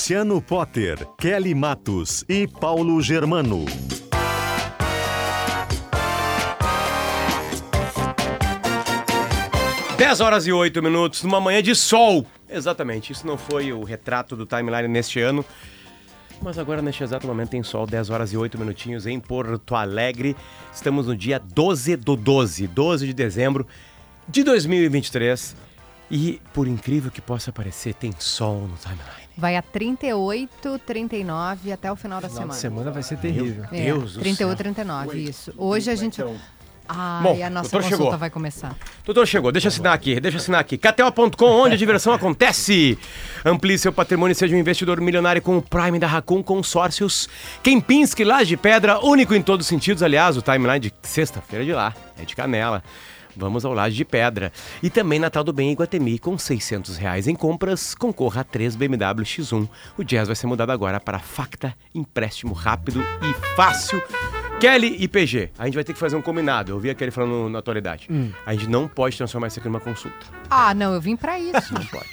Luciano Potter, Kelly Matos e Paulo Germano. Dez horas e oito minutos numa manhã de sol. Exatamente, isso não foi o retrato do timeline neste ano. Mas agora, neste exato momento, tem sol, 10 horas e 8 minutinhos em Porto Alegre. Estamos no dia 12 do 12, 12 de dezembro de 2023. E, por incrível que possa parecer, tem sol no timeline. Vai a 38, 39 até o final da Final semana. de semana vai ser terrível. É, Deus do 38, céu. 39, isso. Hoje a gente. Ai, Bom, a nossa consulta chegou. vai começar. Doutor, chegou. Deixa eu assinar aqui. Deixa eu assinar aqui. KTO.com, onde a diversão acontece. Amplie seu patrimônio e seja um investidor milionário com o Prime da Racon Consórcios. Kempinski, Laje de Pedra, único em todos os sentidos. Aliás, o timeline de sexta-feira de lá é de canela. Vamos ao Laje de Pedra. E também Natal do Bem em Iguatemi, com 600 reais em compras, concorra a 3 BMW X1. O Jazz vai ser mudado agora para Facta, empréstimo rápido e fácil. Kelly e PG, a gente vai ter que fazer um combinado. Eu vi a Kelly falando na atualidade. A gente não pode transformar isso aqui numa consulta. Ah, não, eu vim pra isso. Não pode.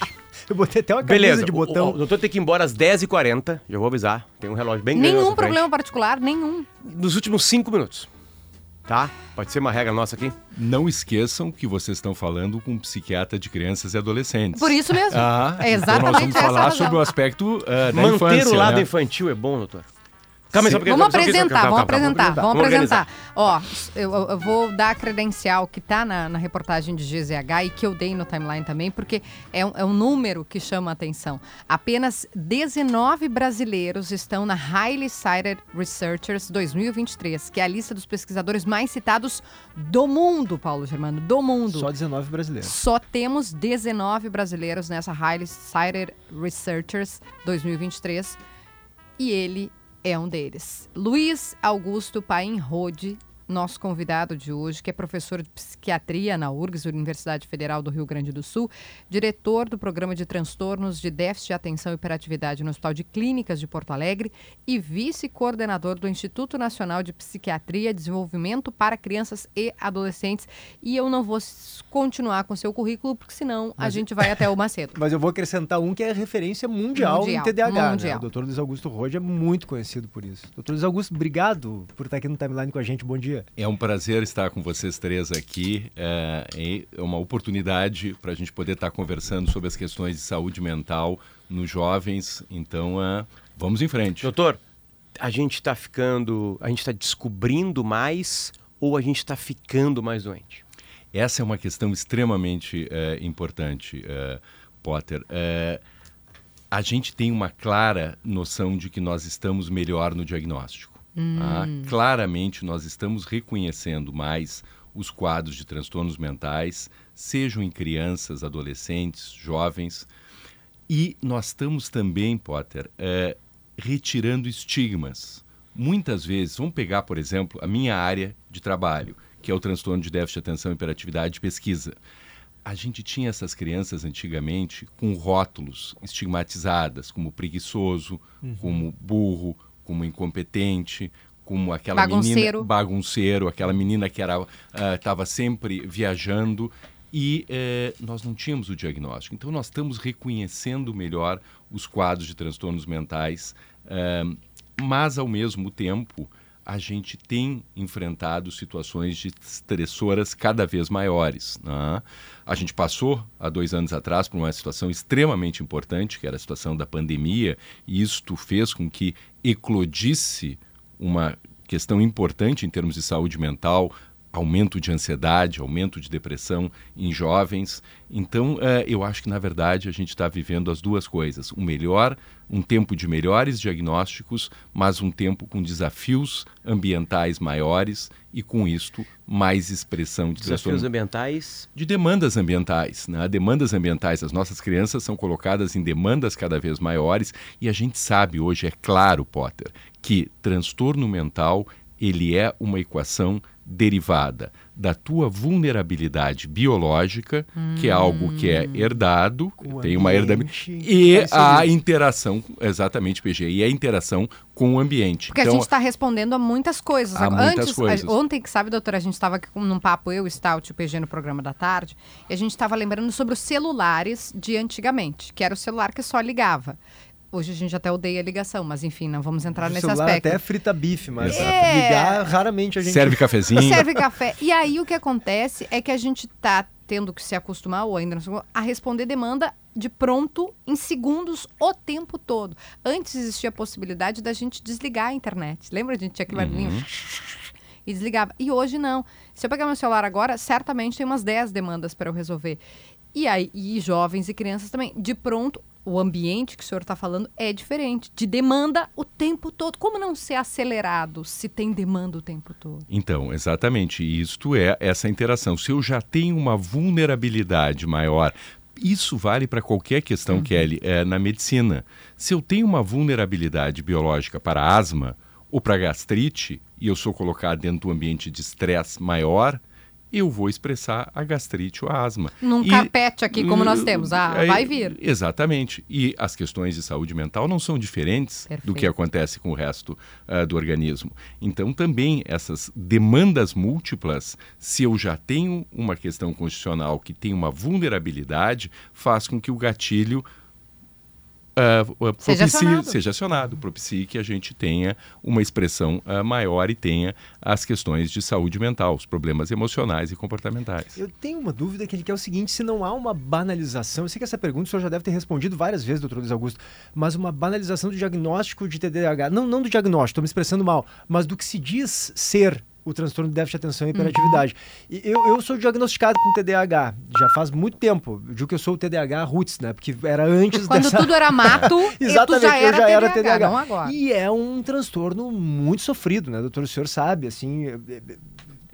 Eu botei até uma camisa Beleza, de o- botão. O, o doutor tem que ir embora às 10h40. Já vou avisar. Tem um relógio bem grande. nenhum problema particular, nenhum. Nos últimos 5 minutos. Tá? Pode ser uma regra nossa aqui? Não esqueçam que vocês estão falando com um psiquiatra de crianças e adolescentes. Por isso mesmo. Ah, é então nós exatamente vamos falar sobre o aspecto ah, da Manter infância, o lado né? infantil é bom, doutor? Calma só pouquinho, Vamos só apresentar, vamos apresentar, vamos apresentar. Ó, eu, eu- eu vou dar a credencial que tá na, na reportagem de GZH e que eu dei no timeline também, porque é um, é um número que chama a atenção. Apenas 19 brasileiros estão na Highly Cited Researchers 2023, que é a lista dos pesquisadores mais citados do mundo, Paulo Germano, do mundo. Só 19 brasileiros. Só temos 19 brasileiros nessa Highly Cited Researchers 2023 e ele é um deles. Luiz Augusto Paim Rode, nosso convidado de hoje, que é professor de psiquiatria na URGS, Universidade Federal do Rio Grande do Sul, diretor do programa de transtornos de déficit de atenção e hiperatividade no Hospital de Clínicas de Porto Alegre e vice-coordenador do Instituto Nacional de Psiquiatria e Desenvolvimento para Crianças e Adolescentes. E eu não vou continuar com seu currículo, porque senão a gente vai até o Macedo. Mas eu vou acrescentar um que é referência mundial, Mundial, em TDAH. Né? mundial. O doutor Luiz Augusto Rode é muito conhecido por isso. Doutor Luiz Augusto, obrigado por estar aqui no timeline com a gente. Bom dia. É um prazer estar com vocês três aqui. É é uma oportunidade para a gente poder estar conversando sobre as questões de saúde mental nos jovens. Então, ah, vamos em frente. Doutor, a gente está ficando. A gente está descobrindo mais ou a gente está ficando mais doente? Essa é uma questão extremamente eh, importante, eh, Potter. Eh, a gente tem uma clara noção de que nós estamos melhor no diagnóstico. Tá? Claramente, nós estamos reconhecendo mais os quadros de transtornos mentais, sejam em crianças, adolescentes, jovens. E nós estamos também, Potter, eh, retirando estigmas. Muitas vezes, vamos pegar, por exemplo, a minha área de trabalho, que é o transtorno de déficit de atenção, hiperatividade e pesquisa. A gente tinha essas crianças antigamente com rótulos estigmatizadas, como preguiçoso, como burro, como incompetente, como aquela Bagunceiro. menina bagunceiro, aquela menina que era estava sempre viajando e eh, nós não tínhamos o diagnóstico. Então nós estamos reconhecendo melhor os quadros de transtornos mentais, eh, mas ao mesmo tempo a gente tem enfrentado situações de estressoras cada vez maiores. né? A gente passou há dois anos atrás por uma situação extremamente importante, que era a situação da pandemia, e isto fez com que eclodisse uma questão importante em termos de saúde mental aumento de ansiedade, aumento de depressão em jovens. Então, eh, eu acho que, na verdade, a gente está vivendo as duas coisas. Um melhor, um tempo de melhores diagnósticos, mas um tempo com desafios ambientais maiores e, com isto, mais expressão de Desafios transtorno ambientais. de demandas ambientais. Né? Demandas ambientais, as nossas crianças são colocadas em demandas cada vez maiores e a gente sabe hoje, é claro, Potter, que transtorno mental ele é uma equação derivada da tua vulnerabilidade biológica, que é algo que é herdado, Com o tem uma herdabilidade, e a interação, exatamente, PG, e a interação com o ambiente. Porque a gente está respondendo a muitas coisas. A Agora, muitas Antes, coisas. a- ontem, que sabe, doutora, a gente estava num papo, eu, Stout e o PG no programa da tarde, e a gente estava lembrando sobre os celulares de antigamente, que era o celular que só ligava. Hoje a gente até odeia a ligação, mas enfim, não vamos entrar o nesse celular aspecto. até frita bife, mas É. ligar, raramente a gente... Serve cafezinho. Serve café. E aí o que acontece é que a gente tá tendo que se acostumar, ou ainda não se acostumou, a responder demanda de pronto em segundos o tempo todo. Antes existia a possibilidade da gente desligar a internet. Lembra? A gente tinha aquele barulhinho e desligava. E hoje não. Se eu pegar meu celular agora, certamente tem umas 10 demandas para eu resolver. E aí, e jovens e crianças também. De pronto, o ambiente que o senhor está falando é diferente. De demanda o tempo todo. Como não ser acelerado se tem demanda o tempo todo? Então, exatamente, isto é essa interação. Se eu já tenho uma vulnerabilidade maior, isso vale para qualquer questão, Kelly, é, na medicina. Se eu tenho uma vulnerabilidade biológica para asma ou para gastrite, e eu sou colocado dentro de um ambiente de estresse maior, eu vou expressar a gastrite ou a asma. Num E- carpete aqui, como nós temos. Ah, Aí- vai vir. Exatamente. E as questões de saúde mental não são diferentes do Perfeito. que acontece com o resto ah, do organismo. Então, também essas demandas múltiplas, se eu já tenho uma questão constitucional que tem uma vulnerabilidade, faz com que o gatilho ah, ah, Seja propicie- acionado. seja acionado, propicie que a gente tenha uma expressão ah, maior e tenha as questões de saúde mental, os problemas emocionais e comportamentais. Eu tenho uma dúvida que, ele- que é o seguinte, se não há uma banalização, eu sei que essa pergunta o senhor já deve ter respondido várias vezes, doutor Luiz Augusto, mas uma banalização do diagnóstico de TDAH, não, não do diagnóstico, estou me expressando mal, mas do que se diz ser o transtorno de déficit de atenção e hiperatividade. E eu, eu sou diagnosticado com TDAH, já faz muito tempo, eu digo que eu sou o TDAH roots, né, porque era antes Quando dessa... tudo era mato, e Exatamente, já eu já era TDAH, TDAH. não agora. E é um transtorno muito sofrido, né, doutor? O senhor sabe, assim, é- é-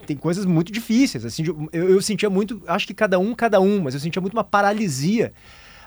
tem coisas muito difíceis, assim, eu, eu sentia muito, acho que cada um, cada um, mas eu sentia muito uma paralisia.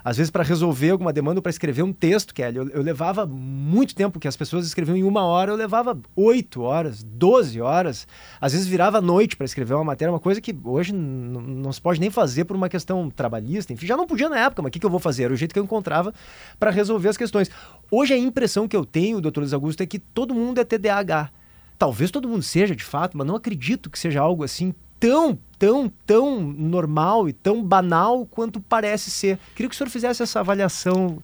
Às vezes, para resolver alguma demanda, para escrever um texto, Kelly, eu, eu levava muito tempo, que as pessoas escreviam em uma hora, eu levava oito horas, doze horas. Às vezes virava noite para escrever uma matéria, uma coisa que hoje não se pode nem fazer por uma questão trabalhista. Enfim, já não podia na época, mas o que, que eu vou fazer? Era o jeito que eu encontrava para resolver as questões. Hoje a impressão que eu tenho, doutor Luiz Augusto, é que todo mundo é TDAH. Talvez todo mundo seja de fato, mas não acredito que seja algo assim tão, tão, tão normal e tão banal quanto parece ser. Queria que o senhor fizesse essa avaliação.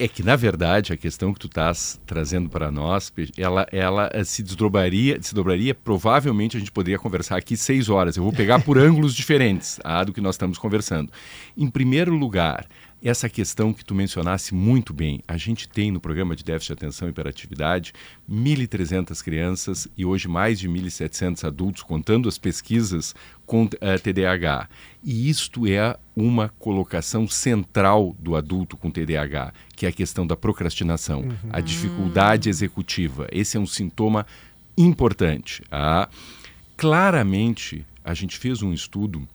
É que, na verdade, a questão que tu estás trazendo para nós, ela, ela eh, se desdobraria, se dobraria, provavelmente a gente poderia conversar aqui seis horas. Eu vou pegar por ângulos diferentes ah, do que nós estamos conversando. Em primeiro lugar, essa questão que tu mencionasse muito bem, a gente tem no programa de déficit de atenção e hiperatividade 1.300 crianças e hoje mais de 1.700 adultos, contando as pesquisas com eh, TDAH. E isto é uma colocação central do adulto com TDAH, que é a questão da procrastinação, a dificuldade executiva. Esse é um sintoma importante. ah. Claramente, a gente fez um estudo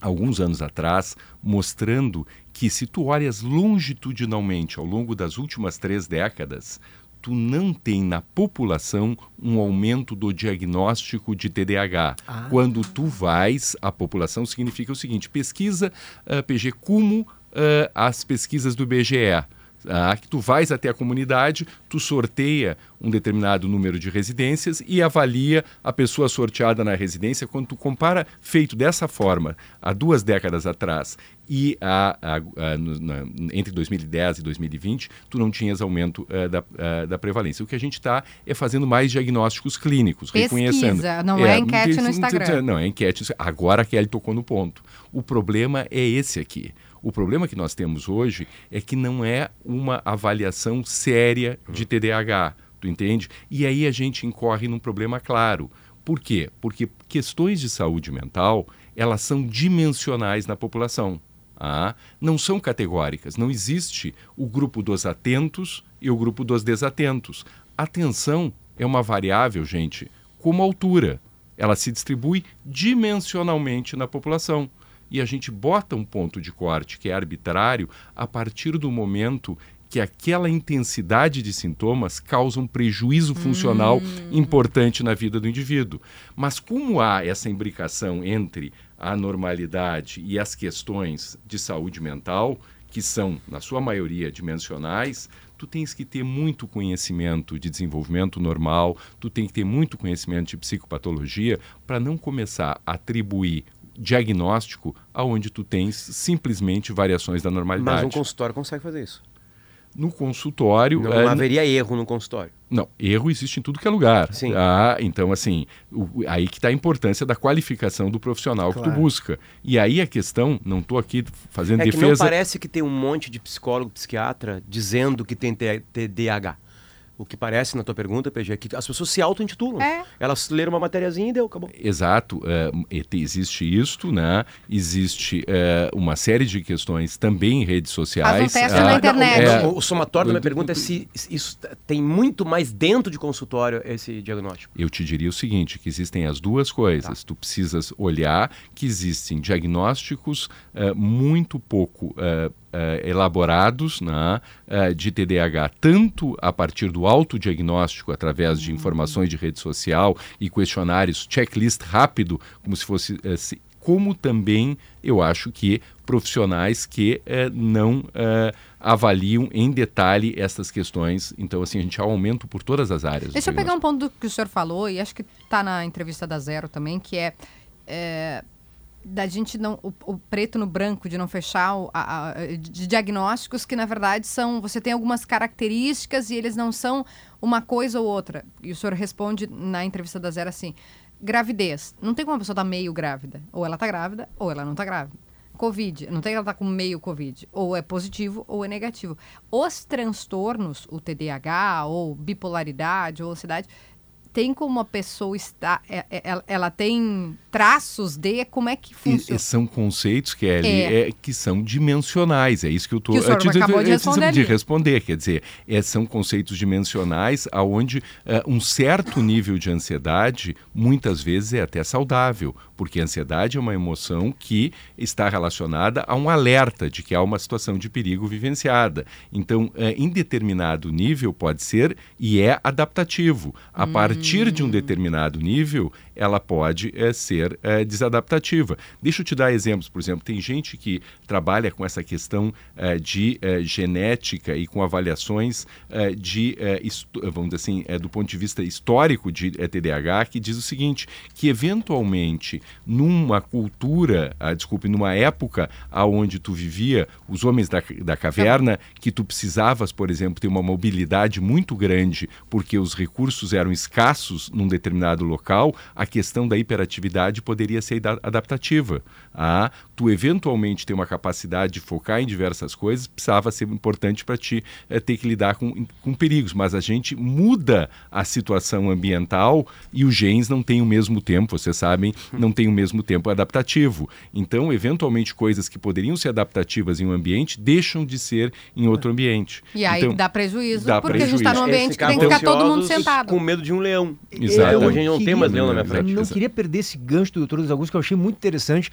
alguns anos atrás, mostrando que se tu olhas longitudinalmente ao longo das últimas três décadas, tu não tem na população um aumento do diagnóstico de TDAH. Ah. Quando tu vais à população, significa o seguinte, pesquisa ah, PG como ah, as pesquisas do IBGE. Ah, que tu vais até a comunidade, tu sorteia um determinado número de residências e avalia a pessoa sorteada na residência. Quando tu compara feito dessa forma há duas décadas atrás e a, a- a- na- entre 2010 e 2020, tu não tinhas aumento eh, da, eh, da prevalência. O que a gente está é fazendo mais diagnósticos clínicos, Pesquisa, reconhecendo. não é enquete no Instagram. Não, é enquete. Agora a Kelly tocou no ponto. O problema é esse aqui. O problema que nós temos hoje é que não é uma avaliação séria de TDAH, tu entende? E aí a gente incorre num problema claro. Por quê? Porque questões de saúde mental, elas são dimensionais na população. Ah, não são categóricas. Não existe o grupo dos atentos e o grupo dos desatentos. Atenção é uma variável, gente, como altura. Ela se distribui dimensionalmente na população. E a gente bota um ponto de corte que é arbitrário a partir do momento que aquela intensidade de sintomas causa um prejuízo funcional hum. importante na vida do indivíduo. Mas como há essa imbricação entre a normalidade e as questões de saúde mental, que são, na sua maioria, dimensionais, tu tens que ter muito conhecimento de desenvolvimento normal, tu tem que ter muito conhecimento de psicopatologia para não começar a atribuir diagnóstico aonde tu tens simplesmente variações da normalidade. Mas um consultório consegue fazer isso. No consultório. Não, é, haveria erro no consultório. Não, erro existe em tudo que é lugar. Sim. Ah, então, assim, o, aí que está a importância da qualificação do profissional claro. que tu busca. E aí a questão, não estou aqui fazendo é defesa. Que não parece que tem um monte de psicólogo, psiquiatra dizendo que tem TDAH. O que parece na tua pergunta, PG, é que as pessoas se auto-intitulam. É. Elas leram uma matériazinha e deu, acabou. Exato. É, existe isto, né? Existe é, uma série de questões também em redes sociais. Faz um teste na ah, internet. Não, é, o, o, somatório da minha pergunta é se isso tem muito mais dentro de consultório esse diagnóstico. Eu te diria o seguinte, que existem as duas coisas. Tá. Tu precisas olhar que existem diagnósticos uh, muito pouco elaborados né, uh, de TDAH, tanto a partir do autodiagnóstico, através de informações de rede social e questionários, checklist rápido, como se fosse. Se, como também eu acho que profissionais que não avaliam em detalhe essas questões. Então, assim, a gente há um aumento por todas as áreas. Deixa eu pegar um ponto do que o senhor falou, e acho que está na entrevista da Zero também, que é, é da gente não o, o, preto no branco de não fechar o, a, a, de diagnósticos que na verdade são você tem algumas características e eles não são uma coisa ou outra. E o senhor responde na entrevista da zero assim gravidez. Não tem como a pessoa estar tá meio grávida. Ou ela está grávida ou ela não está grávida. Covid, não tem ela tá com meio Covid, ou é positivo ou é negativo. Os transtornos, o TDAH, ou bipolaridade, ou ansiedade, tem como uma pessoa está, ela, é, é, ela tem traços de como é que funciona. E, são conceitos, Kelly, é. É, que são dimensionais. É isso que eu estou acabou de responder, de responder. Quer dizer, é, são conceitos dimensionais aonde é, um certo nível de ansiedade muitas vezes é até saudável, porque a ansiedade é uma emoção que está relacionada a um alerta de que há uma situação de perigo vivenciada. Então, é, em determinado nível pode ser e é adaptativo. A hum. partir de um determinado nível, ela pode é, ser é, desadaptativa. Deixa eu te dar exemplos. Por exemplo, tem gente que trabalha com essa questão é, de genética e com avaliações de, vamos dizer assim, do ponto de vista histórico de TDAH, que diz o seguinte, que eventualmente numa cultura, ah, desculpe, numa época aonde tu vivia, os homens da, da caverna, que tu precisavas, por exemplo, ter uma mobilidade muito grande porque os recursos eram escassos num determinado local, a a questão da hiperatividade poderia ser adaptativa. Ah, tu eventualmente ter uma capacidade de focar em diversas coisas, precisava ser importante para ti é, ter que lidar com, com perigos. Mas a gente muda a situação ambiental e os genes não têm o mesmo tempo, vocês sabem, não têm o mesmo tempo adaptativo. Então, eventualmente, coisas que poderiam ser adaptativas em um ambiente deixam de ser em outro ambiente. E aí então, dá prejuízo, dá porque prejuízo. a gente está num ambiente que tem que ficar todo mundo sentado. Com medo de um leão. Exato. Hoje a gente não tem mais leão na minha frente. Eu não queria perder esse gancho do doutor Augusto, que eu achei muito interessante.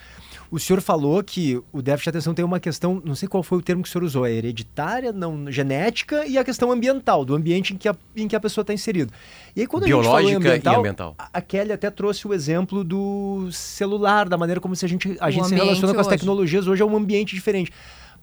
O senhor falou que o déficit de atenção tem uma questão, não sei qual foi o termo que o senhor usou, é hereditária, não genética e a questão ambiental, do ambiente em que a, em que a pessoa está inserida. E aí, quando Biológica a gente falou ambiental, e ambiental. A, a Kelly até trouxe o exemplo do celular, da maneira como se a gente, a gente se relaciona com as hoje. tecnologias. Hoje é um ambiente diferente.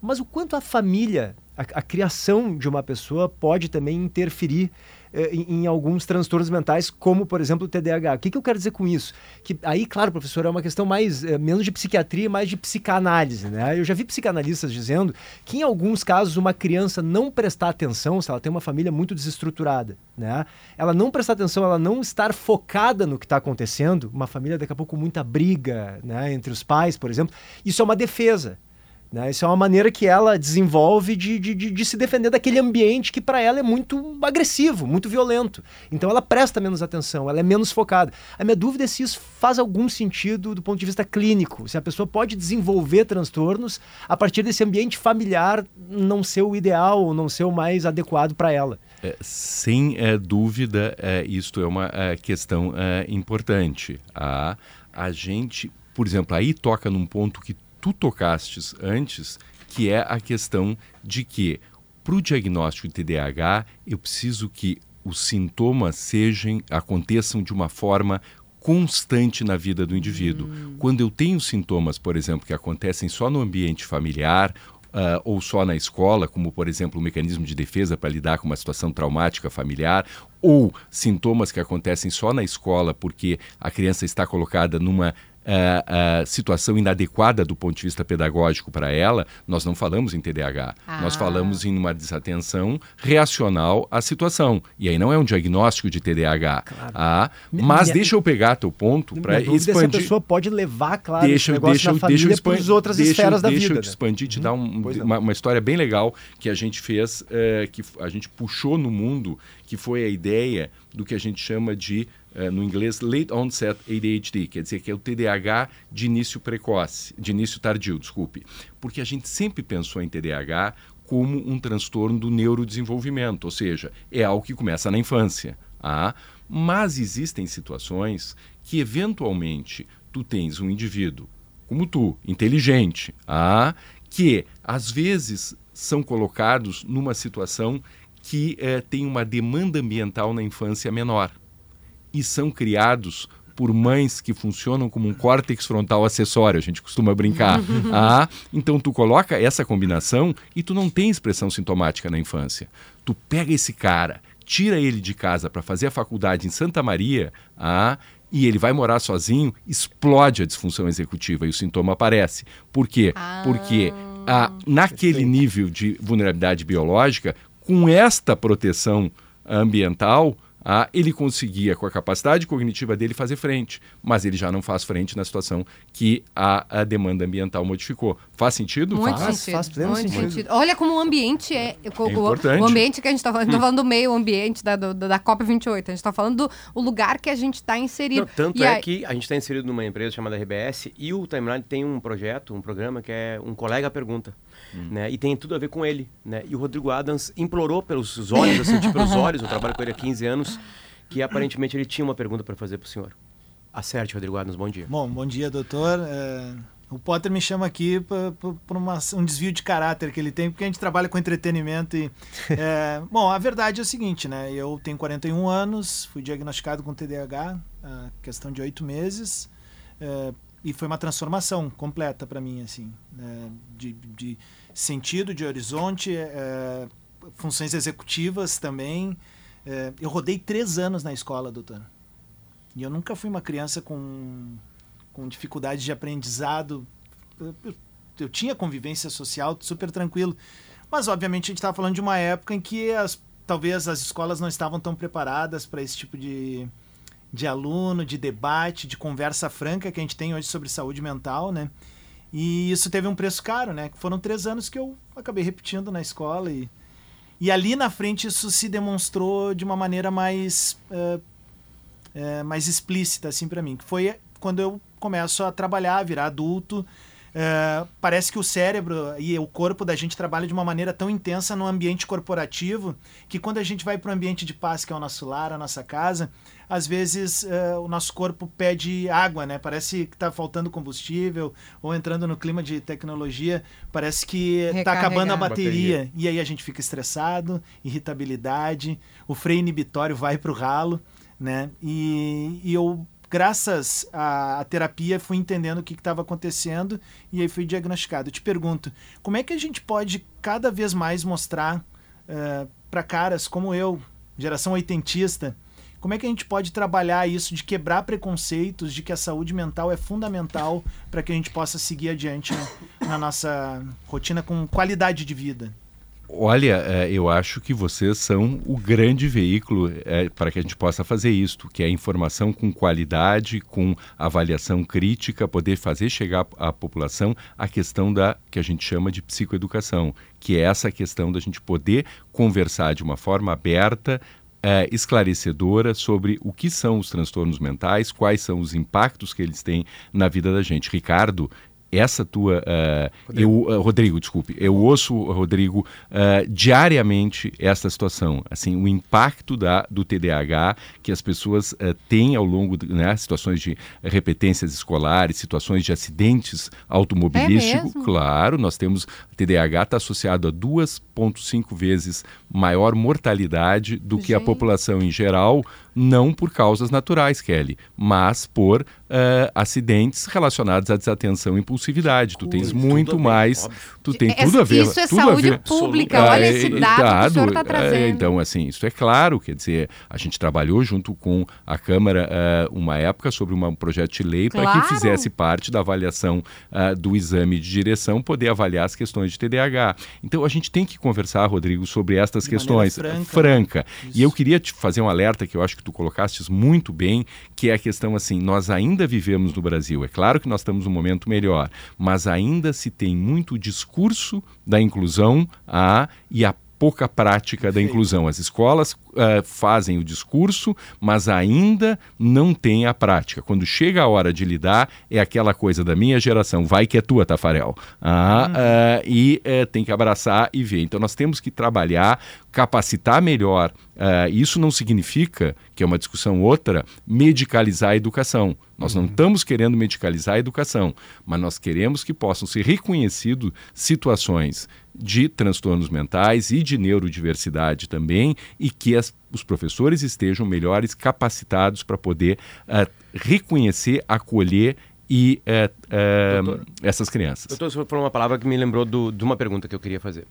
Mas o quanto a família, a, a criação de uma pessoa pode também interferir em, em, alguns transtornos mentais, como, por exemplo, o TDAH. O que, que, eu quero dizer com isso? Que aí, claro, professor, é uma questão mais eh, menos de psiquiatria, mais de psicanálise. Né? Eu já vi psicanalistas dizendo que, em alguns casos, uma criança não prestar atenção, se ela tem uma família muito desestruturada, né? ela não prestar atenção, ela não estar focada no que está acontecendo, uma família daqui a pouco com muita briga né, entre os pais, por exemplo, isso é uma defesa Né? Isso é uma maneira que ela desenvolve de, de, de, de se defender daquele ambiente que para ela é muito agressivo, muito violento. Então ela presta menos atenção, ela é menos focada. A minha dúvida é se isso faz algum sentido do ponto de vista clínico, se a pessoa pode desenvolver transtornos a partir desse ambiente familiar não ser o ideal, ou não ser o mais adequado para ela. É, sem é, dúvida, é, isto é uma é, questão é, importante. A, a gente, por exemplo, aí toca num ponto que tu tocastes antes, que é a questão de que para o diagnóstico de TDAH eu preciso que os sintomas sejam aconteçam de uma forma constante na vida do indivíduo. Hum. Quando eu tenho sintomas, por exemplo, que acontecem só no ambiente familiar uh, ou só na escola, como por exemplo o mecanismo de defesa para lidar com uma situação traumática familiar, ou sintomas que acontecem só na escola porque a criança está colocada numa uh, uh, situação inadequada do ponto de vista pedagógico para ela, nós não falamos em TDAH. Ah. Nós falamos em uma desatenção reacional à situação. E aí não é um diagnóstico de TDAH. Claro. Ah, mas minha, deixa eu pegar teu ponto para expandir. Se a pessoa pode levar, claro, deixa, deixa, na deixa para as outras deixa, esferas da deixa vida. Deixa eu te né? expandir, te dar um, uma, uma, história bem legal que a gente fez, uh, que a gente puxou no mundo, que foi a ideia do que a gente chama de é, no inglês late onset ADHD, quer dizer que é o TDAH de início precoce, de início tardio, desculpe. Porque a gente sempre pensou em TDAH como um transtorno do neurodesenvolvimento, ou seja, é algo que começa na infância. Ah, mas existem situações que eventualmente tu tens um indivíduo como tu, inteligente, ah, que às vezes são colocados numa situação que eh, tem uma demanda ambiental na infância menor e são criados por mães que funcionam como um córtex frontal acessório, a gente costuma brincar. ah, então tu coloca essa combinação e tu não tem expressão sintomática na infância. Tu pega esse cara, tira ele de casa para fazer a faculdade em Santa Maria, ah, e ele vai morar sozinho, explode a disfunção executiva e o sintoma aparece. Por quê? Ah. Porque ah, naquele nível de vulnerabilidade biológica, com esta proteção ambiental, ah, ele conseguia, com a capacidade cognitiva dele, fazer frente, mas ele já não faz frente na situação que a, a demanda ambiental modificou. Faz sentido? Muito faz, sentido. Faz pleno muito sentido. sentido. Olha como o ambiente é. é importante. O ambiente que a gente está falando, hum. falando do meio ambiente da, do, da COP28, a gente está falando do o lugar que a gente está inserido. Não, tanto e é aí... que a gente está inserido numa empresa chamada RBS e o Timeline tem um projeto, um programa que é Um Colega Pergunta. Hum. Né? E tem tudo a ver com ele. Né? E o Rodrigo Adams implorou pelos olhos, assim, tipo, pelos olhos, eu trabalho com ele há 15 anos, que aparentemente ele tinha uma pergunta para fazer para o senhor. Acerte, Rodrigo Adams, bom dia. Bom, bom dia, doutor. É, o Potter me chama aqui por um desvio de caráter que ele tem, porque a gente trabalha com entretenimento e... É, bom, a verdade é o seguinte, né? Eu tenho 41 anos, fui diagnosticado com TDAH, questão de oito meses, é, e foi uma transformação completa para mim, assim, né? de, de sentido, de horizonte, é, funções executivas também. É, eu rodei três anos na escola, doutor. E eu nunca fui uma criança com, com dificuldade de aprendizado. Eu, eu, eu tinha convivência social super tranquilo. Mas, obviamente, a gente estava falando de uma época em que as, talvez as escolas não estavam tão preparadas para esse tipo de, de aluno, de debate, de conversa franca que a gente tem hoje sobre saúde mental, né? E isso teve um preço caro, né? Foram três anos que eu acabei repetindo na escola e, e ali na frente isso se demonstrou de uma maneira mais uh, uh, mais explícita assim para mim, que foi quando eu começo a trabalhar, virar adulto. Uh, parece que o cérebro e o corpo da gente trabalham de uma maneira tão intensa no ambiente corporativo que quando a gente vai para o ambiente de paz, que é o nosso lar, a nossa casa, às vezes uh, o nosso corpo pede água, né? Parece que está faltando combustível ou entrando no clima de tecnologia, parece que está acabando a bateria. bateria. E aí a gente fica estressado, irritabilidade, o freio inibitório vai para o ralo, né? E, e eu graças à, à, terapia, fui entendendo o que estava acontecendo e aí fui diagnosticado. Eu te pergunto, como é que a gente pode cada vez mais mostrar uh, eh, para caras como eu, geração oitentista, como é que a gente pode trabalhar isso de quebrar preconceitos, de que a saúde mental é fundamental para que a gente possa seguir adiante na, na nossa rotina com qualidade de vida? Olha, é, eu acho que vocês são o grande veículo é, para que a gente possa fazer isto, que é informação com qualidade, com avaliação crítica, poder fazer chegar à população a questão da que a gente chama de psicoeducação, que é essa questão da gente poder conversar de uma forma aberta, é, esclarecedora sobre o que são os transtornos mentais, quais são os impactos que eles têm na vida da gente. Ricardo, essa tua. Uh, Rodrigo. Eu, uh, Rodrigo, desculpe. Eu ouço, Rodrigo, uh, diariamente esta situação. Assim, o impacto da, do TDAH que as pessoas têm ao longo de né, situações de repetências escolares, situações de acidentes automobilísticos. É claro, nós temos. TDAH está associado a 2,5 vezes maior mortalidade do Gente. que a população em geral, não por causas naturais, Kelly, mas por uh, acidentes relacionados à desatenção e impulsividade. Tu tens muito mais, tu tem tudo a ver. Isso é tudo saúde a ver. pública, olha esse dado, dado que o senhor está trazendo. É, então, assim, isso é claro, quer dizer, a gente trabalhou junto com a Câmara uh, uma época sobre um projeto de lei claro. para que fizesse parte da avaliação uh, do exame de direção, poder avaliar as questões de TDAH. Então, a gente tem que conversar, Rodrigo, sobre estas de questões. Franca. franca. E eu queria te fazer um alerta que eu acho que tu colocastes muito bem, que é a questão assim, nós ainda vivemos no Brasil. É claro que nós estamos num momento melhor, mas ainda se tem muito discurso da inclusão a, e a pouca prática da inclusão. As escolas uh, fazem o discurso, mas ainda não tem a prática. Quando chega a hora de lidar, é aquela coisa da minha geração, vai que é tua, Tafarel. Ah, uh, e uh, tem que abraçar e ver. Então nós temos que trabalhar, capacitar melhor. isso não significa, que é uma discussão outra, medicalizar a educação. Nós não estamos querendo medicalizar a educação, mas nós queremos que possam ser reconhecidas situações de transtornos mentais e de neurodiversidade também, e que as, os professores estejam melhores capacitados para poder uh, reconhecer, acolher e uh, uh, essas crianças. Doutor, você falou uma palavra que me lembrou do, de uma pergunta que eu queria fazer.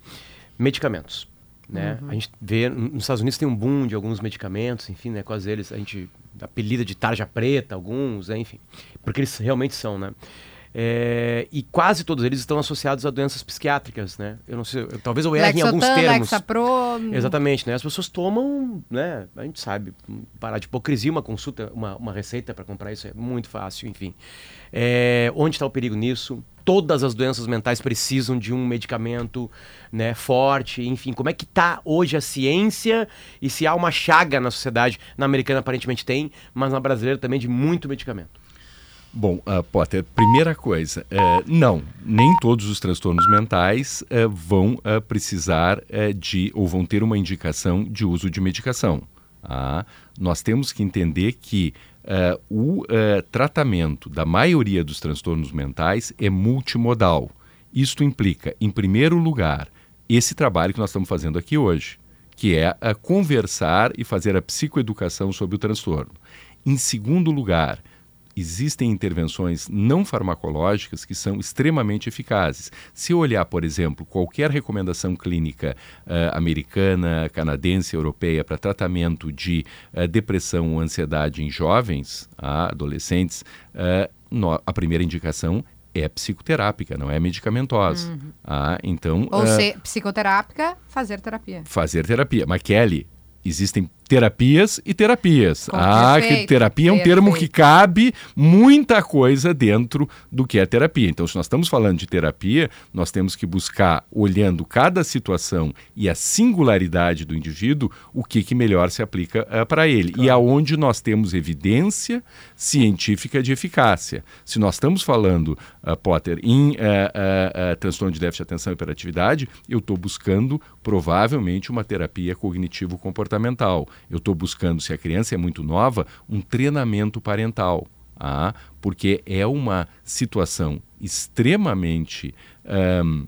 Medicamentos. Né? Uhum. A gente vê, nos Estados Unidos tem um boom de alguns medicamentos, enfim, né? Quase eles, a gente apelida de tarja preta, alguns, né? enfim, porque eles realmente são, né? É, e quase todos eles estão associados a doenças psiquiátricas, né? Eu não sei, eu, talvez eu erre em alguns termos. Lexapro... Exatamente, né? As pessoas tomam, né? A gente sabe, parar de hipocrisia, uma consulta, uma, uma receita para comprar isso é muito fácil, enfim. É, onde está o perigo nisso? Todas as doenças mentais precisam de um medicamento né, forte, enfim. Como é que está hoje a ciência e se há uma chaga na sociedade? Na americana aparentemente tem, mas na brasileira também de muito medicamento. Bom, uh, Potter, primeira coisa, uh, não, nem todos os transtornos mentais uh, vão precisar de ou vão ter uma indicação de uso de medicação. Ah, nós temos que entender que o tratamento da maioria dos transtornos mentais é multimodal. Isto implica, em primeiro lugar, esse trabalho que nós estamos fazendo aqui hoje, que é conversar e fazer a psicoeducação sobre o transtorno. Em segundo lugar, existem intervenções não farmacológicas que são extremamente eficazes. Se olhar, por exemplo, qualquer recomendação clínica uh, americana, canadense, europeia para tratamento de uh, depressão ou ansiedade em jovens, uh, adolescentes, eh, no, a primeira indicação é psicoterápica, não é medicamentosa. Uhum. Ah, então, Ou ser psicoterápica, fazer terapia. Fazer terapia. Mas Kelly, existem terapias e terapias. Com ah, perfeito, que terapia é um perfeito. termo que cabe muita coisa dentro do que é terapia. Então, se nós estamos falando de terapia, nós temos que buscar, olhando cada situação e a singularidade do indivíduo, o que, que melhor se aplica uh, para ele. Claro. E aonde nós temos evidência científica de eficácia. Se nós estamos falando, uh, Potter, em uh, transtorno de déficit de atenção e hiperatividade, eu estou buscando provavelmente uma terapia cognitivo-comportamental eu estou buscando, se a criança é muito nova, um treinamento parental. Ah, porque é uma situação extremamente um, uh,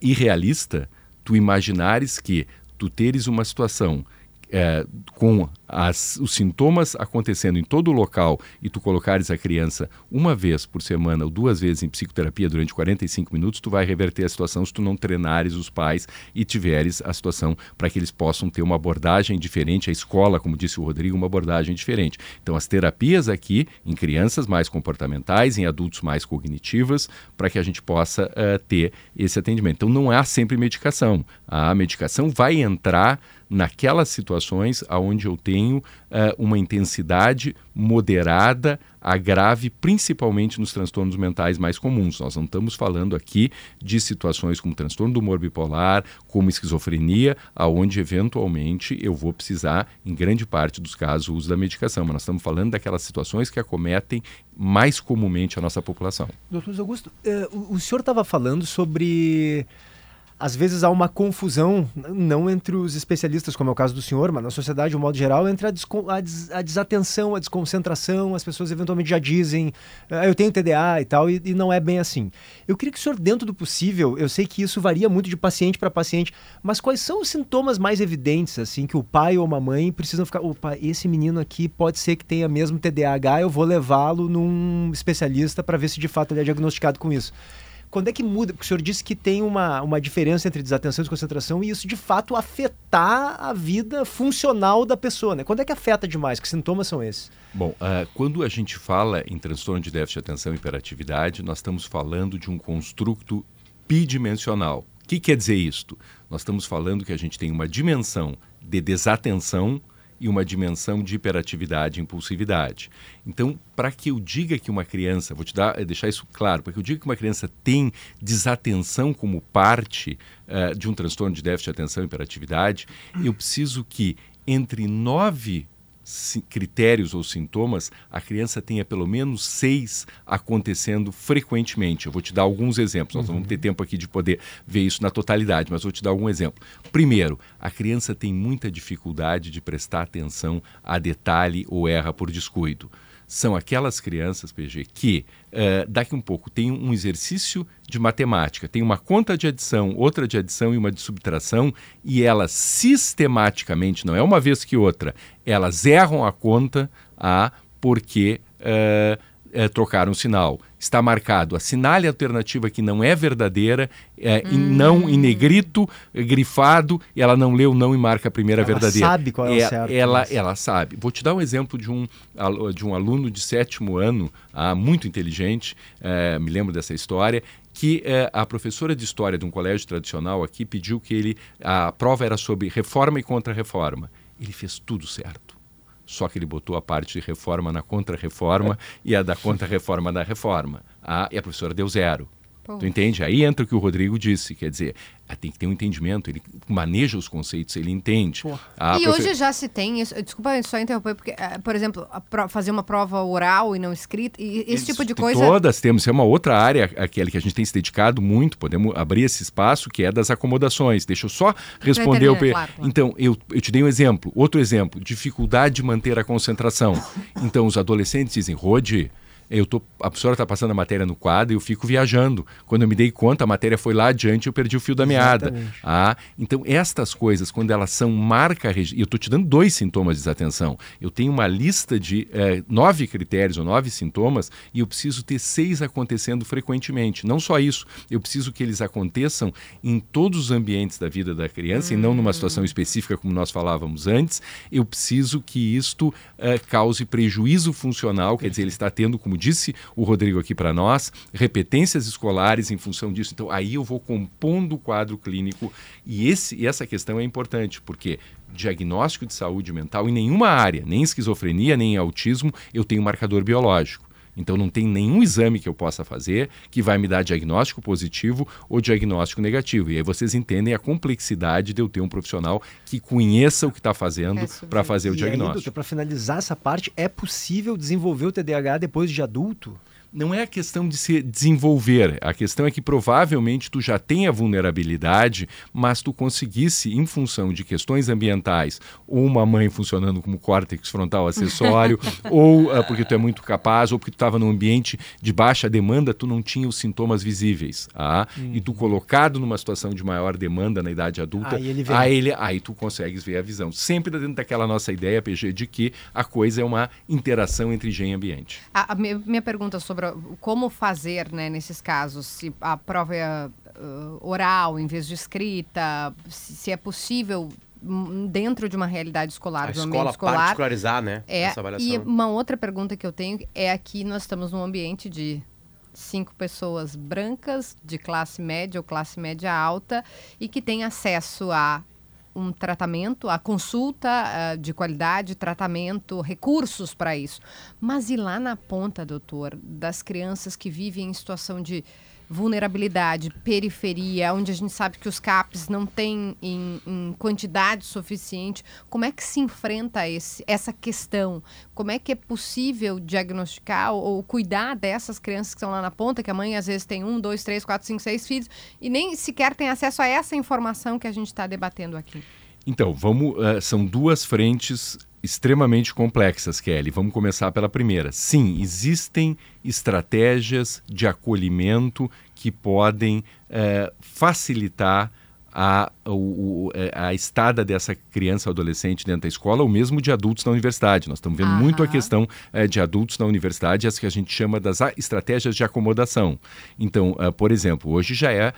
irrealista tu imaginares que tu teres uma situação é, com as, os sintomas acontecendo em todo o local e tu colocares a criança uma vez por semana ou duas vezes em psicoterapia durante 45 minutos, tu vai reverter a situação se tu não treinares os pais e tiveres a situação para que eles possam ter uma abordagem diferente, a escola, como disse o Rodrigo, uma abordagem diferente. Então, as terapias aqui, em crianças mais comportamentais, em adultos mais cognitivas, para que a gente possa uh, ter esse atendimento. Então, não há sempre medicação. A medicação vai entrar naquelas situações onde eu tenho uh, uma intensidade moderada a grave, principalmente nos transtornos mentais mais comuns. Nós não estamos falando aqui de situações como transtorno do humor bipolar, como esquizofrenia, aonde eventualmente eu vou precisar, em grande parte dos casos, o uso da medicação. Mas nós estamos falando daquelas situações que acometem mais comumente a nossa população. Doutor Augusto, uh, o senhor estava falando sobre às vezes há uma confusão, não entre os especialistas, como é o caso do senhor, mas na sociedade, de um modo geral, entre a, a, des a desatenção, a desconcentração. As pessoas eventualmente já dizem, ah, eu tenho TDA e tal, e, e, não é bem assim. Eu queria que o senhor, dentro do possível, eu sei que isso varia muito de paciente para paciente, mas quais são os sintomas mais evidentes, assim, que o pai ou a mãe precisam ficar, opa, esse menino aqui pode ser que tenha mesmo TDAH, eu vou levá-lo num especialista para ver se de fato ele é diagnosticado com isso. Quando é que muda? Porque o senhor disse que tem uma, uma diferença entre desatenção e desconcentração e isso de fato afetar a vida funcional da pessoa, né? Quando é que afeta demais? Que sintomas são esses? Bom, uh, quando a gente fala em transtorno de déficit de atenção e hiperatividade, nós estamos falando de um construto bidimensional. O que quer dizer isto? Nós estamos falando que a gente tem uma dimensão de desatenção e uma dimensão de hiperatividade e impulsividade. Então, para que eu diga que uma criança, vou te dar, eh, deixar isso claro, para que eu diga que uma criança tem desatenção como parte uh, de um transtorno de déficit de atenção e hiperatividade, eu preciso que entre nove critérios ou sintomas, a criança tenha pelo menos seis acontecendo frequentemente. Eu vou te dar alguns exemplos. Nós não vamos ter tempo aqui de poder ver isso na totalidade, mas vou te dar algum exemplo. Primeiro, a criança tem muita dificuldade de prestar atenção a detalhe ou erra por descuido são aquelas crianças, PG, que uh, daqui um pouco tem um exercício de matemática, tem uma conta de adição, outra de adição e uma de subtração, e elas sistematicamente, não é uma vez que outra, elas erram a conta a porque uh, uh, trocaram o sinal está marcado assinale a alternativa que não é verdadeira, é, hum. não em negrito, grifado, e ela não leu não e marca a primeira ela verdadeira. Ela sabe qual é, é o certo. Ela, mas... ela sabe. Vou te dar um exemplo de um, de um aluno de sétimo ano, ah, muito inteligente, é, me lembro dessa história, que é, a professora de história de um colégio tradicional aqui pediu que ele a prova era sobre reforma e contra-reforma. Ele fez tudo certo só que ele botou a parte de reforma na contra-reforma e a da contra-reforma na reforma. Ah, e a professora deu zero. Pô. Tu entende? Aí entra o que o Rodrigo disse, quer dizer, ah, tem que ter um entendimento, ele maneja os conceitos, ele entende. Ah, e profe... hoje já se tem isso, desculpa só interromper, porque, eh, por exemplo, fazer uma prova oral e não escrita, e esse tipo de coisa... Todas temos, é uma outra área, aquela que a gente tem se dedicado muito, podemos abrir esse espaço, que é das acomodações. Deixa eu só responder... o... Claro, claro. Então, eu, eu te dei um exemplo, outro exemplo, dificuldade de manter a concentração. Então, os adolescentes dizem, Rode eu tô, a professora está passando a matéria no quadro e eu fico viajando. Quando eu me dei conta, a matéria foi lá adiante e eu perdi o fio da meada. Ah, então, estas coisas, quando elas são marca... E eu estou te dando dois sintomas de desatenção. Eu tenho uma lista de eh, nove critérios ou nove sintomas e eu preciso ter seis acontecendo frequentemente. Não só isso, eu preciso que eles aconteçam em todos os ambientes da vida da criança hum. e não numa situação hum. específica como nós falávamos antes. Eu preciso que isto eh, cause prejuízo funcional, quer dizer, ele está tendo como disse o Rodrigo aqui para nós, repetências escolares em função disso. Então, aí eu vou compondo o quadro clínico e, esse, e essa questão é importante, porque diagnóstico de saúde mental em nenhuma área, nem esquizofrenia, nem autismo, eu tenho marcador biológico. Então não tem nenhum exame que eu possa fazer que vai me dar diagnóstico positivo ou diagnóstico negativo. E aí vocês entendem a complexidade de eu ter um profissional que conheça o que está fazendo é para fazer o diagnóstico. Para finalizar essa parte, é possível desenvolver o TDAH depois de adulto? Não é a questão de se desenvolver. A questão é que provavelmente tu já tem a vulnerabilidade, mas tu conseguisse, em função de questões ambientais, ou uma mãe funcionando como córtex frontal acessório, ou uh, porque tu é muito capaz, ou porque tu estava num ambiente de baixa demanda, tu não tinha os sintomas visíveis. Ah? Uhum. E tu colocado numa situação de maior demanda na idade adulta, aí, ele aí, ele, aí tu consegues ver a visão. Sempre dentro daquela nossa ideia, PG, de que a coisa é uma interação entre gen e ambiente. A, a minha pergunta sobre como fazer né, nesses casos, se a prova é uh, oral em vez de escrita, se, é possível hum, dentro de uma realidade escolar, a do escola escolar. particularizar, né? É, e uma outra pergunta que eu tenho é aqui nós estamos num ambiente de cinco pessoas brancas de classe média ou classe média alta e que têm acesso a um tratamento, a consulta uh, de qualidade, tratamento, recursos para isso. Mas e lá na ponta, doutor, das crianças que vivem em situação de vulnerabilidade, periferia, onde a gente sabe que os CAPs não têm em, em quantidade suficiente, como é que se enfrenta esse, essa questão? Como é que é possível diagnosticar ou, ou, cuidar dessas crianças que estão lá na ponta, que a mãe às vezes tem um, dois, três, quatro, cinco, seis filhos e nem sequer tem acesso a essa informação que a gente está debatendo aqui? Então, vamos, uh, são duas frentes extremamente complexas, Kelly. Vamos começar pela primeira. Sim, existem estratégias de acolhimento que podem é, facilitar a, o, é, a estada dessa criança ou adolescente dentro da escola, ou mesmo de adultos na universidade. Nós estamos vendo Aham. muito a questão é, de adultos na universidade, as que a gente chama das estratégias de acomodação. Então, uh, por exemplo, hoje já é uh,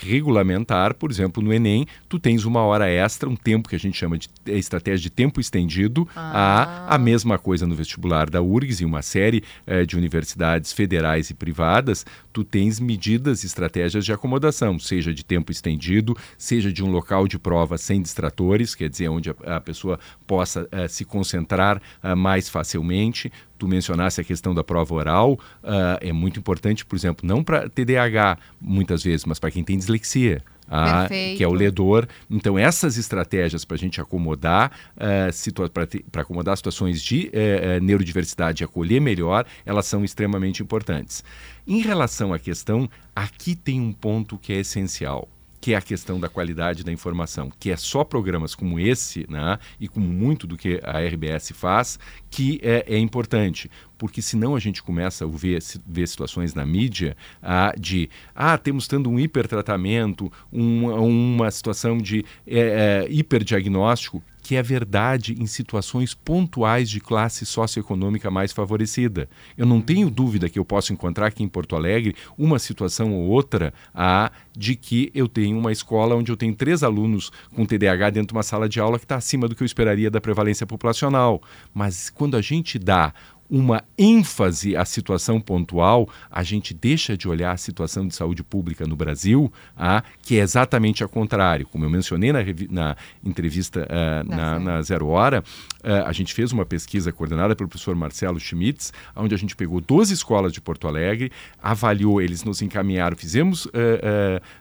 regulamentar, por exemplo, no Enem, tu tens uma hora extra, um tempo que a gente chama de estratégia de tempo estendido, ah. a, a mesma coisa no vestibular da URGS e uma série uh, de universidades federais e privadas, tu tens medidas, estratégias de acomodação, seja de tempo estendido, seja de um local de prova sem distratores, quer dizer, onde a, a pessoa possa uh, se concentrar uh, mais facilmente. Tu mencionasse a questão da prova oral, uh, é muito importante, por exemplo, não para TDAH muitas vezes, mas para quem tem dislexia. Ah, que é o ledor. Então, essas estratégias para a gente acomodar, uh, para acomodar situações de uh, neurodiversidade e acolher melhor, elas são extremamente importantes. Em relação à questão, aqui tem um ponto que é essencial que é a questão da qualidade da informação, que é só programas como esse, né, e como muito do que a RBS faz, que é, é importante. Porque senão a gente começa a ver, ver situações na mídia ah, de, ah, temos tendo um hipertratamento, um, uma situação de é, é, hiperdiagnóstico, que é verdade em situações pontuais de classe socioeconômica mais favorecida. Eu não tenho dúvida que eu posso encontrar aqui em Porto Alegre uma situação ou outra a de que eu tenho uma escola onde eu tenho três alunos com TDAH dentro de uma sala de aula que está acima do que eu esperaria da prevalência populacional. Mas quando a gente dá uma ênfase à situação pontual, a gente deixa de olhar a situação de saúde pública no Brasil, ah, que é exatamente ao contrário. Como eu mencionei na, na entrevista uh, na, na, Zero Hora, uh, a gente fez uma pesquisa coordenada pelo professor Marcelo Schmitz, onde a gente pegou 12 escolas de Porto Alegre, avaliou, eles nos encaminharam, fizemos uh,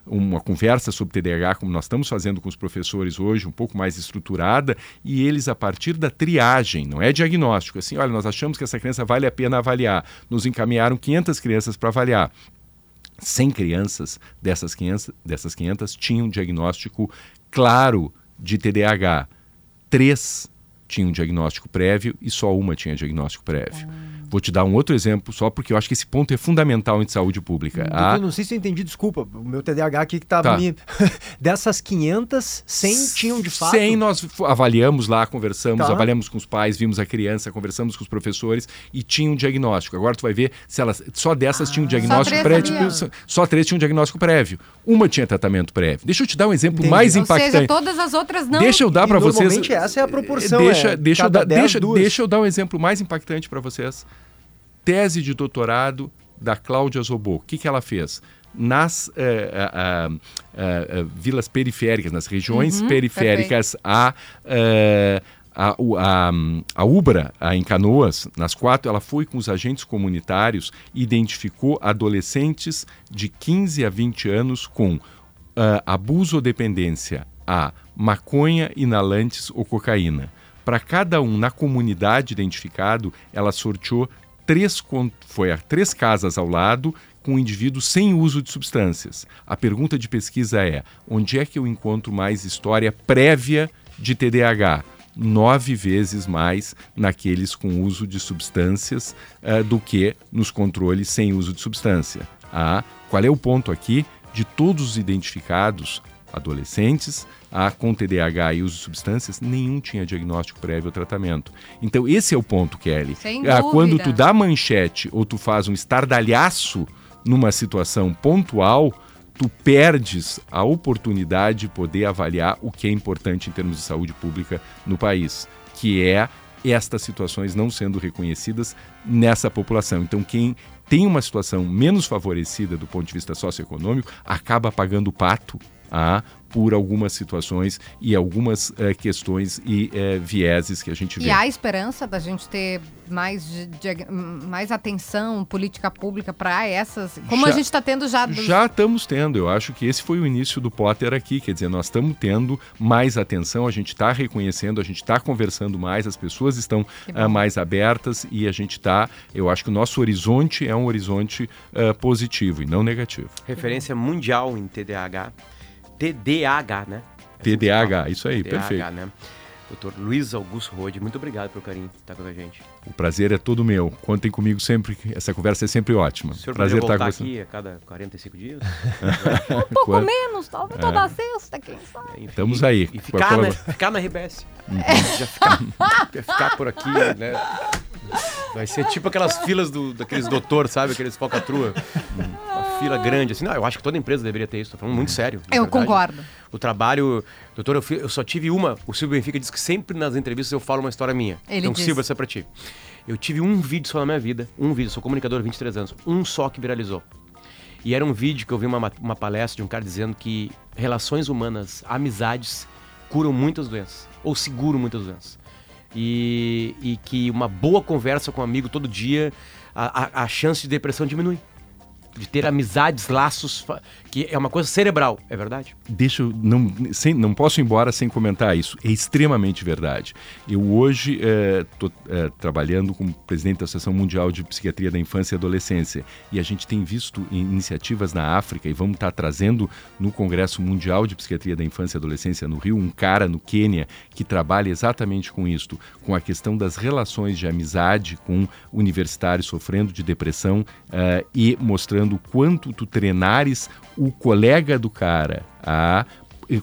uma conversa sobre TDAH, como nós estamos fazendo com os professores hoje, um pouco mais estruturada, e eles, a partir da triagem, não é diagnóstico, assim, olha, nós achamos que essa criança vale a pena avaliar. Nos encaminharam 500 crianças para avaliar. 100 crianças dessas 500, dessas 500 tinham um diagnóstico claro de TDAH. Três tinham um diagnóstico prévio e só uma tinha diagnóstico prévio. Ah. Vou te dar um outro exemplo, só porque eu acho que esse ponto é fundamental em saúde pública. Eu, ah, não sei se eu entendi, desculpa. O meu TDAH aqui que estava tá. me... Dessas 500, 100 tinham de fato? 100 nós avaliamos lá, conversamos, tá. avaliamos com os pais, vimos a criança, conversamos com os professores e tinha um diagnóstico. Agora tu vai ver se elas... Só dessas ah, tinham um diagnóstico prévio. Só três tinham um diagnóstico prévio. Uma tinha tratamento prévio. Deixa eu te dar um exemplo Entendi. mais Ou impactante. Seja, todas as outras não. Deixa eu dar para vocês... Normalmente essa é a proporção. Deixa, é, deixa, eu, dar, deixa, deixa eu dar um exemplo mais impactante para vocês tese de doutorado da Cláudia Zobô. O que, que ela fez? Nas eh, eh, eh, vilas periféricas, nas regiões uhum, periféricas, a, a, a, a, Ubra, a, em Canoas, nas quatro, ela foi com os agentes comunitários e identificou adolescentes de 15 a 20 anos com abuso ou dependência a maconha, inalantes ou cocaína. Para cada um na comunidade identificado, ela sorteou três, foi a três casas ao lado com um indivíduo sem uso de substâncias. A pergunta de pesquisa é: onde é que eu encontro mais história prévia de TDAH? Nove vezes mais naqueles com uso de substâncias eh, do que nos controles sem uso de substância. Ah, qual é o ponto aqui? De todos os identificados, adolescentes, ah, com TDAH e uso de substâncias, nenhum tinha diagnóstico prévio ao tratamento. Então, esse é o ponto, Kelly. Sem Ah, quando tu dá manchete ou tu faz um estardalhaço numa situação pontual, tu perdes a oportunidade de poder avaliar o que é importante em termos de saúde pública no país, que é estas situações não sendo reconhecidas nessa população. Então, quem tem uma situação menos favorecida do ponto de vista socioeconômico acaba pagando o pato ah, por algumas situações e algumas eh, questões e eh, vieses que a gente vê. E há esperança da gente ter mais, de- diag- mais atenção, política pública para essas. Como a Já- gente está tendo já. dos- Já estamos tendo, eu acho que esse foi o início do Potter aqui, quer dizer, nós estamos tendo mais atenção, a gente está reconhecendo, a gente está conversando mais, as pessoas estão ah, mais abertas e a gente está, eu acho que o nosso horizonte é um horizonte ah, positivo e não negativo. Referência mundial em TDAH. TDAH, né? TDAH, isso aí, TDAH, perfeito. né? Doutor Luiz Augusto Rode, muito obrigado pelo carinho de estar com a gente. O prazer é todo meu, contem comigo sempre, essa conversa é sempre ótima. O senhor prazer estar voltar com você. aqui a cada 45 dias? Um pouco Quando- menos, talvez toda sexta, quem sabe. Enfim, Estamos aí. E ficar, né? ficar na RBS. Já ficar, já ficar por aqui, né? Vai ser tipo aquelas filas do, daqueles doutor, sabe? Aqueles falcatrua. Uma fila grande, assim. Não, eu acho que toda empresa deveria ter isso. Tô falando muito sério. na Eu verdade. concordo. O trabalho... Doutor, eu, eu só tive uma. O Silvio Benfica diz que sempre nas entrevistas eu falo uma história minha. Ele então, diz. Silvio, essa é pra ti. Eu tive um vídeo só na minha vida. Um vídeo. Sou comunicador há 23 anos. Um só que viralizou. E era um vídeo que eu vi uma, ma- uma palestra de um cara dizendo que relações humanas, amizades, curam muitas doenças. Ou seguram muitas doenças. E, e que uma boa conversa com um amigo todo dia, a, a, a chance de depressão diminui. De ter amizades, laços, que é uma coisa cerebral, é verdade? Deixa eu não, sem, não posso ir embora sem comentar isso. É extremamente verdade. Eu hoje estou trabalhando como presidente da Associação Mundial de Psiquiatria da Infância e Adolescência e a gente tem visto iniciativas na África e vamos estar trazendo no Congresso Mundial de Psiquiatria da Infância e Adolescência no Rio um cara no Quênia que trabalha exatamente com isto, com a questão das relações de amizade com universitários sofrendo de depressão eh, e mostrando quanto tu treinares o colega do cara a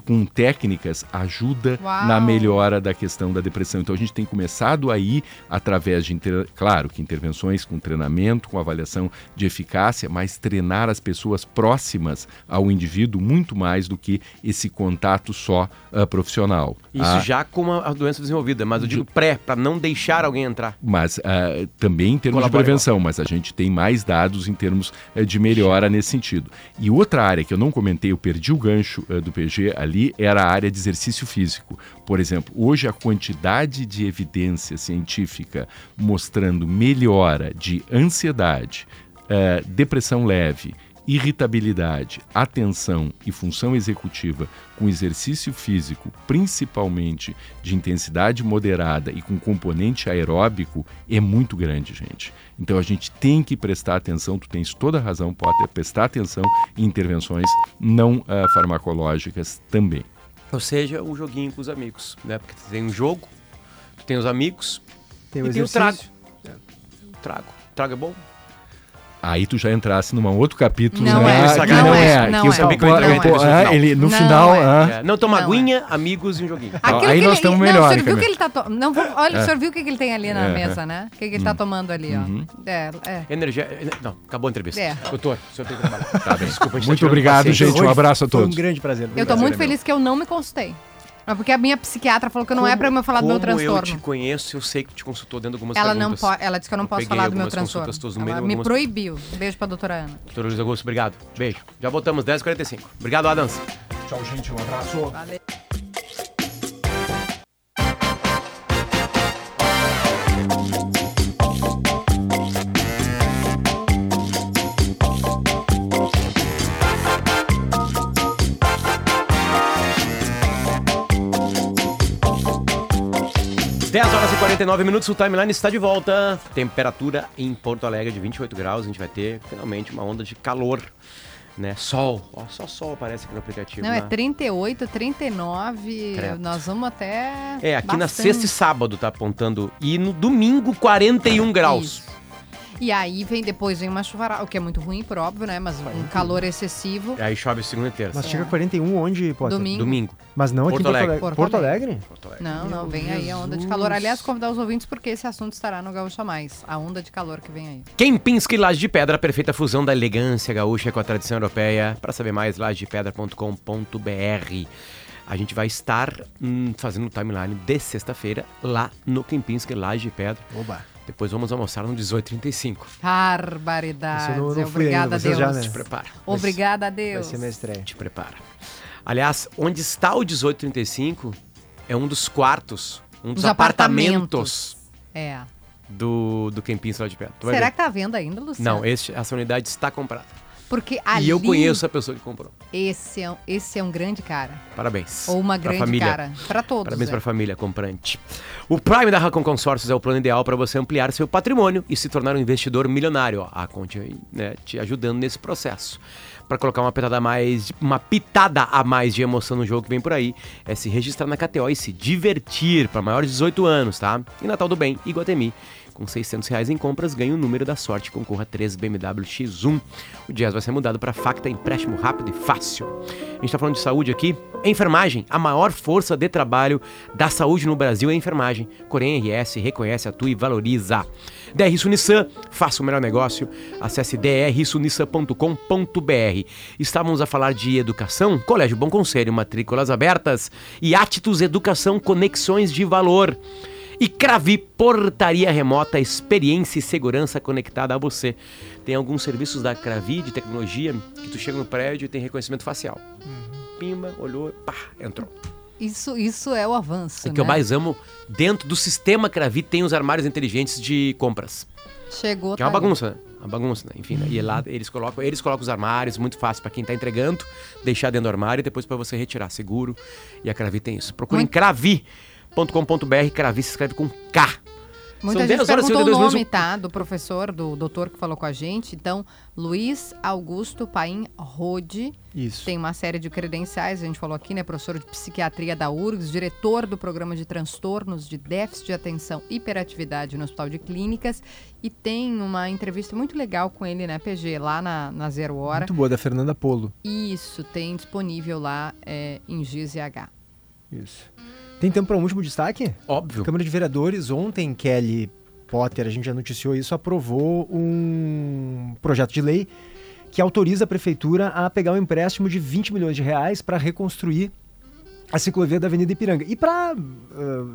com técnicas ajuda Uau. na melhora da questão da depressão. Então a gente tem começado aí através de, inter- claro, que intervenções com treinamento, com avaliação de eficácia, mas treinar as pessoas próximas ao indivíduo muito mais do que esse contato só ah, profissional. Isso Ah, já com a doença desenvolvida, mas eu digo pré, para não deixar alguém entrar. mas ah, também em termos Colabora de prevenção, mas a gente tem mais dados em termos eh, de melhora nesse sentido. E outra área que eu não comentei, eu perdi o gancho eh, do PG ali, era a área de exercício físico. Por exemplo, hoje a quantidade de evidência científica mostrando melhora de ansiedade, eh, depressão leve, irritabilidade, atenção e função executiva com exercício físico, principalmente de intensidade moderada e com componente aeróbico, é muito grande, gente. Então a gente tem que prestar atenção, tu tens toda a razão, Potter, prestar atenção em intervenções não ah, farmacológicas também. Ou seja, um joguinho com os amigos, né? Porque tu tem um jogo, tu tem os amigos Tem e o tem o trago. exercício. Trago. Trago é bom? Aí tu já entrasse num outro capítulo, Não né, é, que não não é, é, não é. o Sabia que pô- entrevista no ah, final. ele no Não final, é. ah, É, Não, toma Não, aguinha, amigos e um joguinho. Aquilo aí nós estamos melhor, O senhor viu que ele tá to... Não, vou... Olha, É. o senhor viu o que que ele tem ali na É. mesa, né? O que, que ele tá tomando ali, ó. Uhum. É, é. Energia. Não, acabou a entrevista. É. Doutor, o senhor tem que trabalhar. Tá bem. Desculpa, a gente tá Muito tirando obrigado, gente. Um abraço a Foi um todos. grande prazer. Eu tô prazer muito é feliz que eu não me consultei. Mas porque a minha psiquiatra falou que não é pra eu falar do meu Como eu transtorno. te conheço, eu sei que tu te consultou dentro de algumas Ela não perguntas. pode, ela disse que eu não Eu posso falar do meu transtorno. Ela meio, me algumas- proibiu. Beijo pra doutora Ana. Doutor Luiz Augusto, obrigado. Beijo. Já voltamos, 10h45. Obrigado, Adams. Tchau, gente. Um abraço. Valeu. 10 horas e 49 minutos, o timeline está de volta. Temperatura em Porto Alegre de 28 graus. A gente vai ter finalmente uma onda de calor, né? Sol. Ó, só sol aparece aqui no aplicativo. Não, é né? 38, 39. Credo. Nós vamos até. É, aqui na bastante. sexta e sábado tá apontando. E no domingo, 41 graus. Isso. E aí vem depois vem uma chuvarada, o que é muito ruim, por óbvio, né? Mas um calor excessivo. E aí chove segunda e terça. Mas chega 41 onde, Potter? Domingo. Domingo. Mas não aqui Porto em Porto Alegre. Alegre. Porto Alegre? Porto Alegre. Não, não, vem aí a onda de calor. Aliás, convidar os ouvintes porque esse assunto estará no Gaúcha Mais. A onda de calor que vem aí. Kempinski Laje de Pedra, a perfeita fusão da elegância gaúcha com a tradição europeia. Para saber mais, lajedepedra.com.br. A gente vai estar hum, fazendo o timeline de sexta-feira lá no Kempinski Laje de Pedra. Oba. Depois vamos almoçar no 18h35. Barbaridade. Não- não Obrigada a Deus. já, né? Te prepara. Obrigada a Vai Deus. ser minha estreia. Te prepara. Aliás, onde está o 1835 é um dos quartos, um dos Os apartamentos, É. do, do Kempinski Laje de Pedra. Vai Será ver. que tá à venda ainda, Luciano? Não, este, essa unidade está comprada. Porque ali E eu conheço a pessoa que comprou. esse é, um- esse é um grande cara. Parabéns. Ou uma grande família. cara. Pra todos. Parabéns é. para a família comprante. O Prime da Racon Consórcios é o plano ideal para você ampliar seu patrimônio e se tornar um investidor milionário. Ó, a Conte né, te ajudando nesse processo. Para colocar uma pitada a mais, uma pitada a mais de emoção no jogo que vem por aí, é se registrar na KTO e se divertir para maiores de 18 anos, tá? E Natal do Bem, Iguatemi. Com 600 reais em compras, ganhe o número da sorte e concorra a 3 BMW X1. O Jazz vai ser mudado para Facta empréstimo rápido e fácil. A gente está falando de saúde aqui. Enfermagem, a maior força de trabalho da saúde no Brasil é a enfermagem. Corém RS reconhece, atua e valoriza. DR Sunissan, faça o melhor negócio. Acesse drsunissan.com.br. Estávamos a falar de educação, Colégio Bom Conselho, matrículas abertas e Atitudes Educação Conexões de Valor. E Cravi Portaria Remota, experiência e segurança conectada a você. Tem alguns serviços da Cravi de tecnologia que tu chega no prédio e tem reconhecimento facial. Pimba, olhou, pá, entrou. Isso, isso é o avanço. O que né? eu mais amo, dentro do sistema Cravi tem os armários inteligentes de compras. Chegou. Que é uma tá bagunça, né? Uma bagunça, né? Enfim, né? E lá eles colocam, eles colocam os armários, muito fácil pra quem tá entregando, deixar dentro do armário e depois pra você retirar, seguro. E a Cravi tem isso. Procure em Muito- cravi.com.br, Cravi se escreve com K. Muita São gente 10 horas e perguntou o 52 nome, minutos. tá? Do professor, do doutor que falou com a gente. Então, Luiz Augusto Paim Rode. Isso. Tem uma série de credenciais, a gente falou aqui, né? Professor de psiquiatria da URGS, diretor do programa de transtornos de déficit de atenção e hiperatividade no Hospital de Clínicas. E tem uma entrevista muito legal com ele, né, PG, lá na, na Zero Hora. Muito boa, da Fernanda Polo. Isso, tem disponível lá é, em GZH. Isso. Tem tempo para um último destaque? Óbvio. Câmara de Vereadores, ontem, Kelly Potter, a gente já noticiou isso, aprovou um projeto de lei que autoriza a prefeitura a pegar um empréstimo de 20 milhões de reais para reconstruir a ciclovia da Avenida Ipiranga e para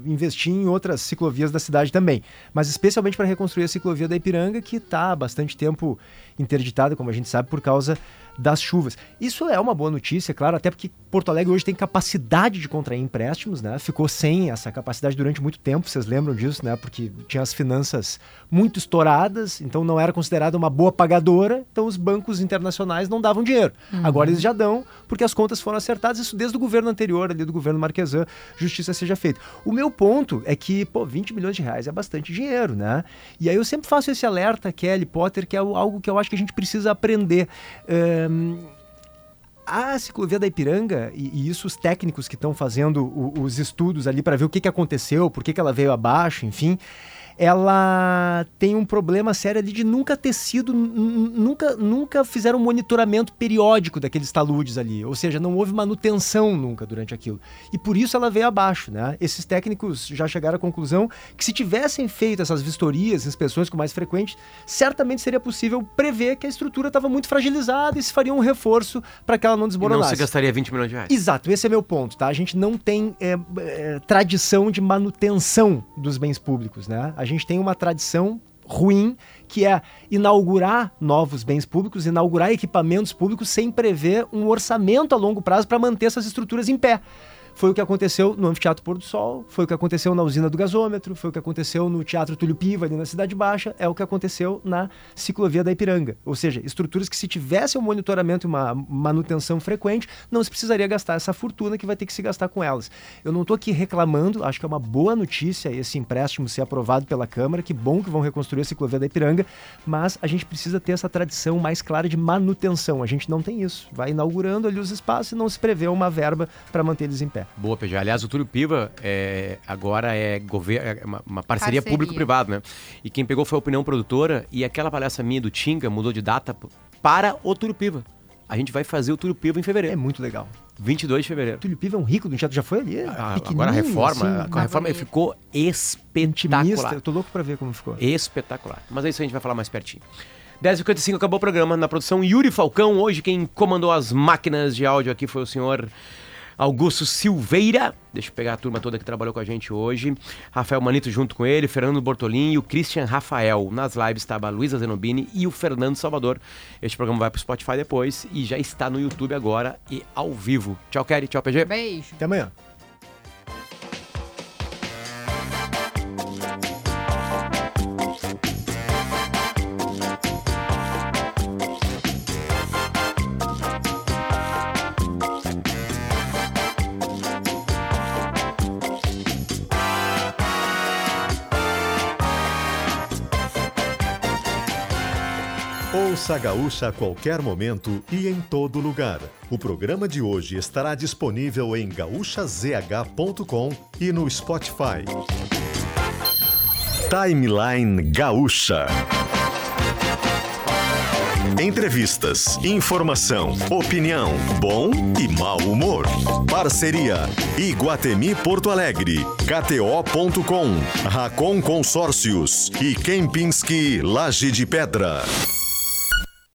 investir em outras ciclovias da cidade também, mas especialmente para reconstruir a ciclovia da Ipiranga que está há bastante tempo interditada, como a gente sabe, por causa das chuvas. Isso é uma boa notícia, claro, até porque Porto Alegre hoje tem capacidade de contrair empréstimos, né? Ficou sem essa capacidade durante muito tempo, vocês lembram disso, né? Porque tinha as finanças muito estouradas, então não era considerada uma boa pagadora, então os bancos internacionais não davam dinheiro. Agora eles já dão, porque as contas foram acertadas, isso desde o governo anterior, ali do governo Marquesan, justiça seja feita. O meu ponto é que, pô, 20 milhões de reais é bastante dinheiro, né? E aí eu sempre faço esse alerta, Kelly Potter, que é algo que eu acho que a gente precisa aprender. A ciclovia da Ipiranga, e, e isso os técnicos que estão fazendo o- os estudos ali para ver o que, que aconteceu, por que, que ela veio abaixo, enfim, ela tem um problema sério ali de nunca ter sido, nunca, nunca fizeram um monitoramento periódico daqueles taludes ali, ou seja, não houve manutenção nunca durante aquilo. E por isso ela veio abaixo, né? Esses técnicos já chegaram à conclusão que se tivessem feito essas vistorias, inspeções com mais frequente, certamente seria possível prever que a estrutura estava muito fragilizada e se faria um reforço para que ela não E não desmoronasse. se gastaria 20 milhões de reais. Exato, esse é meu ponto, tá? A gente não tem é, é, tradição de manutenção dos bens públicos, né? A gente tem uma tradição ruim que é inaugurar novos bens públicos, inaugurar equipamentos públicos sem prever um orçamento a longo prazo para manter essas estruturas em pé. Foi o que aconteceu no Anfiteatro Pôr do Sol, foi o que aconteceu na usina do gasômetro, foi o que aconteceu no Teatro Túlio Piva, ali na Cidade Baixa, é o que aconteceu na ciclovia da Ipiranga. Ou seja, estruturas que se tivesse um monitoramento e uma manutenção frequente, não se precisaria gastar essa fortuna que vai ter que se gastar com elas. Eu não estou aqui reclamando, acho que é uma boa notícia esse empréstimo ser aprovado pela Câmara, que bom que vão reconstruir a ciclovia da Ipiranga, mas a gente precisa ter essa tradição mais clara de manutenção. A gente não tem isso. Vai inaugurando ali os espaços e não se prevê uma verba para manter eles em pé. Boa, PJ. Aliás, o Túlio Piva é, agora é, é uma, uma parceria, Parceria. público-privado, né? E quem pegou foi a opinião produtora e aquela palestra minha do Tinga mudou de data para o Túlio Piva. A gente vai fazer o Túlio Piva em É fevereiro, muito legal. 22 de fevereiro. Túlio Piva é um rico do teatro, já foi ali? Ah, agora a reforma, assim, com a reforma ele ficou intimista. espetacular. Eu tô louco pra ver como ficou. Espetacular. Mas é isso a gente vai falar mais pertinho. 10h55 acabou o programa. Na produção, Yuri Falcão. Hoje quem comandou as máquinas de áudio aqui foi o senhor Augusto Silveira. Deixa eu pegar a turma toda que trabalhou com a gente hoje. Rafael Manito junto com ele, Fernando Bortolin e o Christian Rafael. Nas lives estava a Luísa Zenobini e o Fernando Salvador. Este programa vai pro Spotify depois e já está no YouTube agora e ao vivo. Tchau, Kelly. Tchau, PG. Beijo. Até amanhã. Ouça a Gaúcha a qualquer momento e em todo lugar. O programa de hoje estará disponível em gaúchazh.com e no Spotify. Timeline Gaúcha. Entrevistas, informação, opinião, bom e mau humor. Parceria Iguatemi Porto Alegre, KTO.com, Racon Consórcios e Kempinski Laje de Pedra.